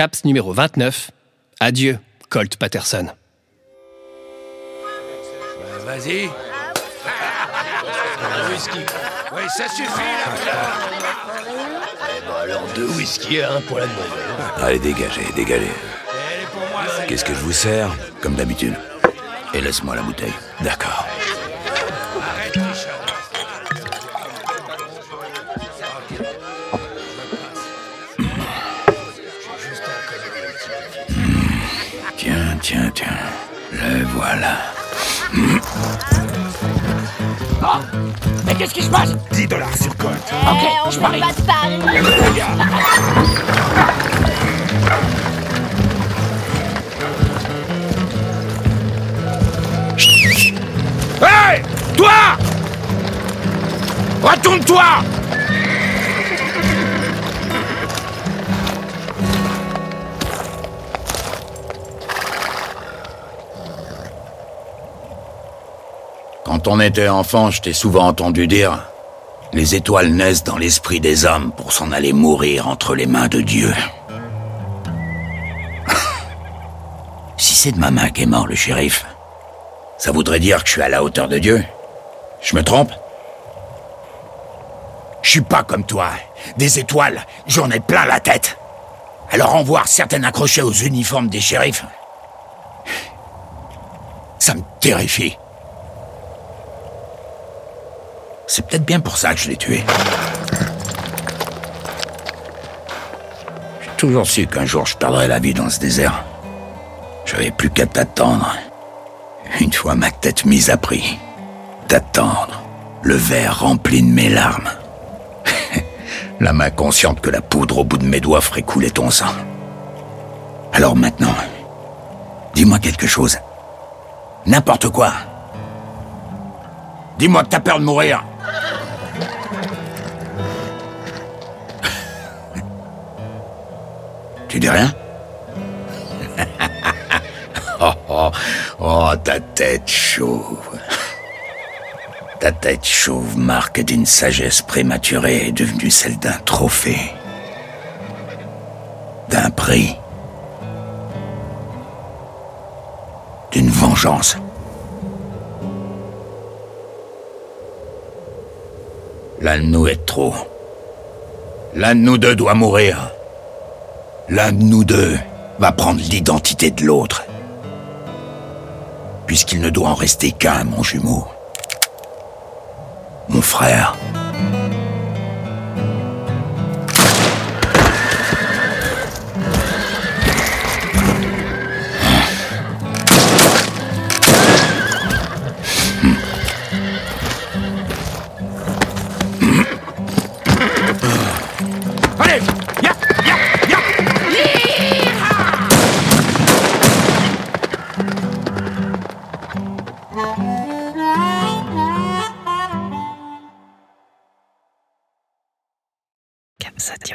Caps numéro 29. Adieu, Colt Patterson. Vas-y. Un whisky. Oui, ça suffit, là. Eh ben alors deux whisky et un pour la demoiselle. Allez, dégagez, dégagez. Qu'est-ce que je vous sers Comme d'habitude? Et laisse-moi la bouteille. D'accord. Tiens, tiens, tiens. Le voilà. Mais qu'est-ce qui se passe 10 dollars sur compte. Ok, on je peut parie. pas te parler. Hey Toi Retourne-toi Quand on était enfant, je t'ai souvent entendu dire Les étoiles naissent dans l'esprit des hommes pour s'en aller mourir entre les mains de Dieu. si c'est de ma main qu'est mort le shérif, ça voudrait dire que je suis à la hauteur de Dieu Je me trompe? Je suis pas comme toi. Des étoiles, j'en ai plein la tête. Alors en voir certaines accrochées aux uniformes des shérifs, ça me terrifie. C'est peut-être bien pour ça que je l'ai tué. J'ai toujours su qu'un jour je perdrais la vie dans ce désert. J'avais plus qu'à t'attendre. Une fois ma tête mise à prix. T'attendre. Le verre rempli de mes larmes. la main consciente que la poudre au bout de mes doigts ferait couler ton sang. Alors maintenant, dis-moi quelque chose. N'importe quoi. Dis-moi que t'as peur de mourir. Tu dis rien? Oh, oh, oh, ta tête chauve. Ta tête chauve, marque d'une sagesse prématurée, devenue celle d'un trophée. D'un prix. D'une vengeance. L'un de nous est trop. L'un de nous deux doit mourir. L'un de nous deux va prendre l'identité de l'autre. Puisqu'il ne doit en rester qu'un, mon jumeau. Mon frère. 撒娇。